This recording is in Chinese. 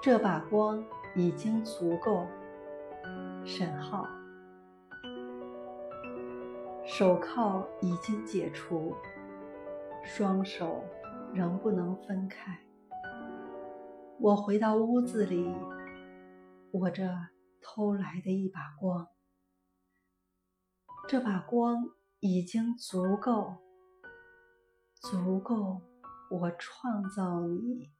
这把光已经足够，沈浩。手铐已经解除，双手仍不能分开。我回到屋子里，我这偷来的一把光。这把光已经足够，足够我创造你。